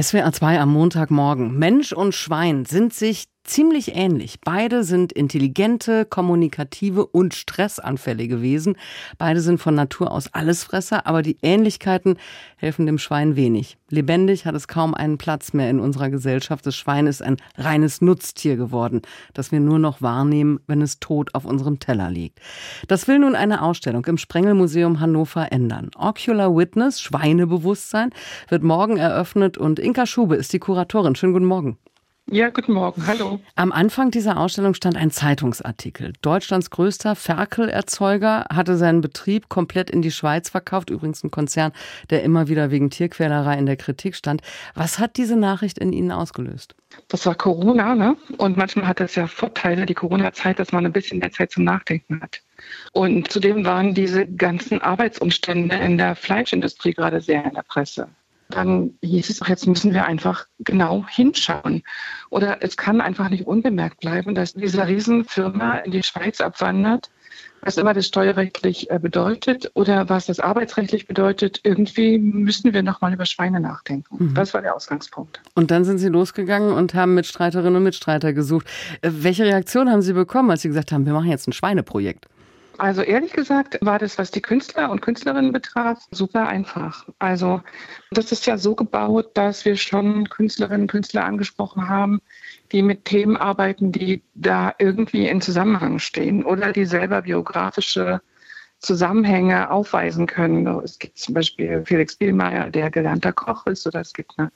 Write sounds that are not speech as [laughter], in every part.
SWR 2 am Montagmorgen. Mensch und Schwein sind sich ziemlich ähnlich. Beide sind intelligente, kommunikative und stressanfällige Wesen. Beide sind von Natur aus Allesfresser, aber die Ähnlichkeiten helfen dem Schwein wenig. Lebendig hat es kaum einen Platz mehr in unserer Gesellschaft. Das Schwein ist ein reines Nutztier geworden, das wir nur noch wahrnehmen, wenn es tot auf unserem Teller liegt. Das will nun eine Ausstellung im Sprengelmuseum Hannover ändern. Ocular Witness, Schweinebewusstsein, wird morgen eröffnet und Inka Schube ist die Kuratorin. Schönen guten Morgen. Ja, guten Morgen. Hallo. Am Anfang dieser Ausstellung stand ein Zeitungsartikel. Deutschlands größter Ferkelerzeuger hatte seinen Betrieb komplett in die Schweiz verkauft. Übrigens ein Konzern, der immer wieder wegen Tierquälerei in der Kritik stand. Was hat diese Nachricht in Ihnen ausgelöst? Das war Corona, ne? Und manchmal hat es ja Vorteile, die Corona-Zeit, dass man ein bisschen mehr Zeit zum Nachdenken hat. Und zudem waren diese ganzen Arbeitsumstände in der Fleischindustrie gerade sehr in der Presse dann hieß es auch, jetzt müssen wir einfach genau hinschauen. Oder es kann einfach nicht unbemerkt bleiben, dass diese Riesenfirma in die Schweiz abwandert, was immer das steuerrechtlich äh, bedeutet oder was das arbeitsrechtlich bedeutet. Irgendwie müssen wir nochmal über Schweine nachdenken. Mhm. Das war der Ausgangspunkt. Und dann sind Sie losgegangen und haben Mitstreiterinnen und Mitstreiter gesucht. Äh, welche Reaktion haben Sie bekommen, als Sie gesagt haben, wir machen jetzt ein Schweineprojekt? Also ehrlich gesagt war das, was die Künstler und Künstlerinnen betraf, super einfach. Also das ist ja so gebaut, dass wir schon Künstlerinnen und Künstler angesprochen haben, die mit Themen arbeiten, die da irgendwie in Zusammenhang stehen oder die selber biografische Zusammenhänge aufweisen können. Es gibt zum Beispiel Felix Bielmeier, der gelernter Koch ist, oder es gibt eine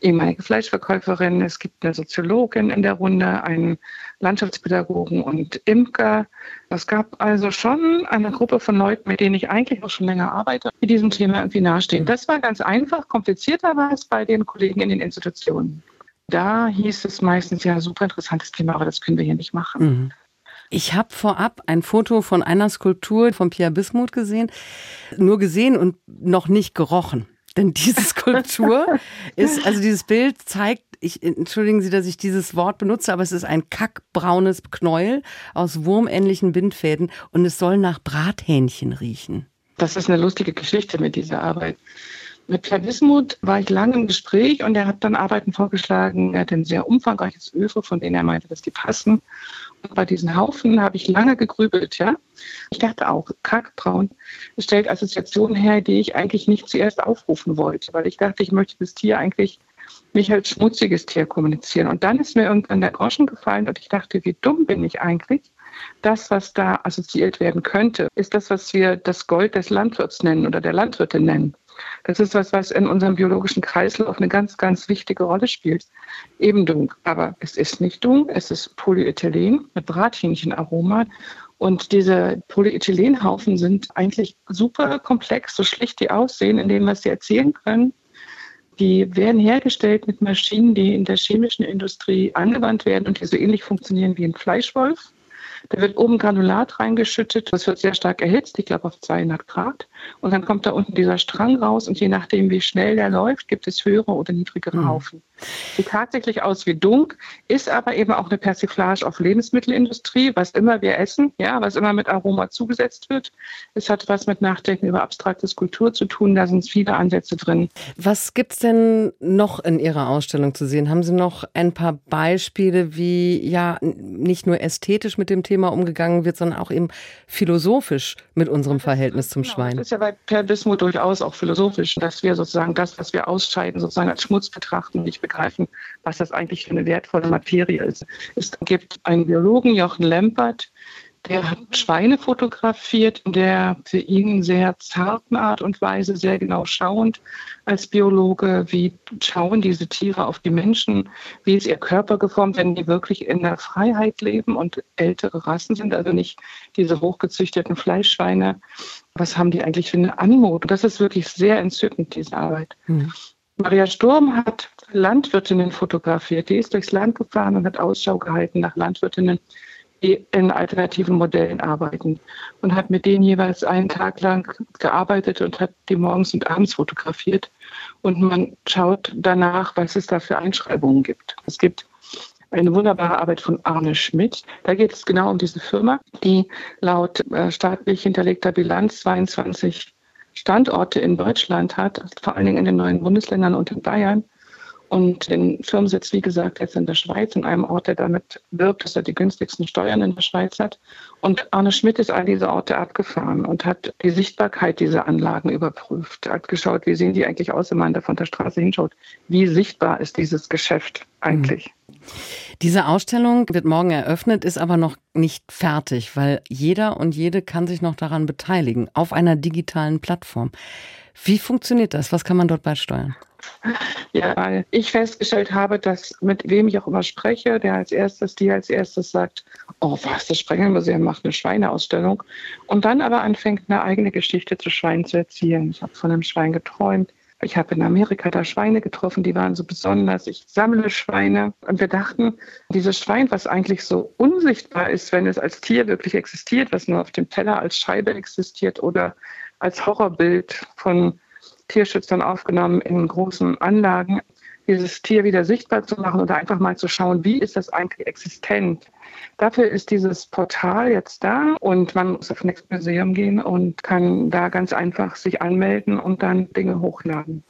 ehemalige Fleischverkäuferin, es gibt eine Soziologin in der Runde, einen Landschaftspädagogen und Imker. Es gab also schon eine Gruppe von Leuten, mit denen ich eigentlich auch schon länger arbeite, die diesem Thema irgendwie nahestehen. Das war ganz einfach, komplizierter war es bei den Kollegen in den Institutionen. Da hieß es meistens, ja, super interessantes Thema, aber das können wir hier nicht machen. Mhm. Ich habe vorab ein Foto von einer Skulptur von Pierre Bismuth gesehen, nur gesehen und noch nicht gerochen. [laughs] Denn diese Skulptur ist, also dieses Bild zeigt, ich, entschuldigen Sie, dass ich dieses Wort benutze, aber es ist ein kackbraunes Knäuel aus wurmähnlichen Bindfäden und es soll nach Brathähnchen riechen. Das ist eine lustige Geschichte mit dieser Arbeit. Mit Bismuth war ich lange im Gespräch und er hat dann Arbeiten vorgeschlagen. Er hat ein sehr umfangreiches Öfe, von denen er meinte, dass die passen bei diesen Haufen habe ich lange gegrübelt, ja. Ich dachte auch, kackbraun stellt Assoziationen her, die ich eigentlich nicht zuerst aufrufen wollte, weil ich dachte, ich möchte das Tier eigentlich nicht als schmutziges Tier kommunizieren. Und dann ist mir irgendwann der Groschen gefallen und ich dachte, wie dumm bin ich eigentlich? Das, was da assoziiert werden könnte, ist das, was wir das Gold des Landwirts nennen oder der Landwirte nennen. Das ist was, was in unserem biologischen Kreislauf eine ganz, ganz wichtige Rolle spielt. Eben Dung. Aber es ist nicht Dung, es ist Polyethylen mit Brathähnchenaroma. Und diese Polyethylenhaufen sind eigentlich super komplex, so schlicht die aussehen, in dem, was sie erzählen können. Die werden hergestellt mit Maschinen, die in der chemischen Industrie angewandt werden und die so ähnlich funktionieren wie ein Fleischwolf. Da wird oben Granulat reingeschüttet. Das wird sehr stark erhitzt, ich glaube auf 200 Grad. Und dann kommt da unten dieser Strang raus und je nachdem, wie schnell der läuft, gibt es höhere oder niedrigere mhm. Haufen. Sieht tatsächlich aus wie Dunk, ist aber eben auch eine Persiflage auf Lebensmittelindustrie, was immer wir essen, ja, was immer mit Aroma zugesetzt wird. Es hat was mit Nachdenken über abstraktes Kultur zu tun, da sind viele Ansätze drin. Was gibt es denn noch in Ihrer Ausstellung zu sehen? Haben Sie noch ein paar Beispiele, wie ja nicht nur ästhetisch mit dem Thema umgegangen wird, sondern auch eben philosophisch mit unserem Verhältnis zum genau, Schwein? Das ist ja bei Per Bismuth durchaus auch philosophisch, dass wir sozusagen das, was wir ausscheiden, sozusagen als Schmutz betrachten, nicht begreifen, was das eigentlich für eine wertvolle Materie ist. Es gibt einen Biologen, Jochen Lempert, der hat Schweine fotografiert, der für ihn sehr zarten Art und Weise, sehr genau schauend als Biologe, wie schauen diese Tiere auf die Menschen, wie ist ihr Körper geformt, wenn die wirklich in der Freiheit leben und ältere Rassen sind, also nicht diese hochgezüchteten Fleischschweine. Was haben die eigentlich für eine Anmut? Das ist wirklich sehr entzückend, diese Arbeit. Mhm. Maria Sturm hat Landwirtinnen fotografiert. Die ist durchs Land gefahren und hat Ausschau gehalten nach Landwirtinnen, die in alternativen Modellen arbeiten und hat mit denen jeweils einen Tag lang gearbeitet und hat die morgens und abends fotografiert. Und man schaut danach, was es da für Einschreibungen gibt. Es gibt eine wunderbare Arbeit von Arne Schmidt. Da geht es genau um diese Firma, die laut äh, staatlich hinterlegter Bilanz 22 Standorte in Deutschland hat, vor allen Dingen in den neuen Bundesländern und in Bayern und den Firmensitz, wie gesagt, jetzt in der Schweiz, in einem Ort, der damit wirbt, dass er die günstigsten Steuern in der Schweiz hat. Und Arne Schmidt ist all diese Orte abgefahren und hat die Sichtbarkeit dieser Anlagen überprüft, hat geschaut, wie sehen die eigentlich aus, wenn man da von der Straße hinschaut. Wie sichtbar ist dieses Geschäft eigentlich? Diese Ausstellung wird morgen eröffnet, ist aber noch nicht fertig, weil jeder und jede kann sich noch daran beteiligen, auf einer digitalen Plattform. Wie funktioniert das? Was kann man dort beisteuern? Ja, weil ich festgestellt habe, dass mit wem ich auch immer spreche, der als erstes, die als erstes sagt, oh was, das Sprengelmuseum macht eine Schweineausstellung und dann aber anfängt, eine eigene Geschichte zu Schweinen zu erzählen. Ich habe von einem Schwein geträumt. Ich habe in Amerika da Schweine getroffen, die waren so besonders. Ich sammle Schweine. Und wir dachten, dieses Schwein, was eigentlich so unsichtbar ist, wenn es als Tier wirklich existiert, was nur auf dem Teller als Scheibe existiert oder als Horrorbild von Tierschützern aufgenommen in großen Anlagen, dieses Tier wieder sichtbar zu machen oder einfach mal zu schauen, wie ist das eigentlich existent. Dafür ist dieses Portal jetzt da und man muss auf Next Museum gehen und kann da ganz einfach sich anmelden und dann Dinge hochladen.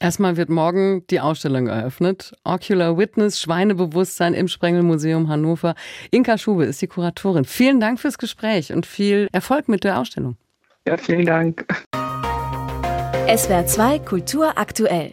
Erstmal wird morgen die Ausstellung eröffnet. Ocular Witness, Schweinebewusstsein im Sprengelmuseum Hannover. Inka Schube ist die Kuratorin. Vielen Dank fürs Gespräch und viel Erfolg mit der Ausstellung. Ja, vielen Dank. SWR 2 Kultur aktuell.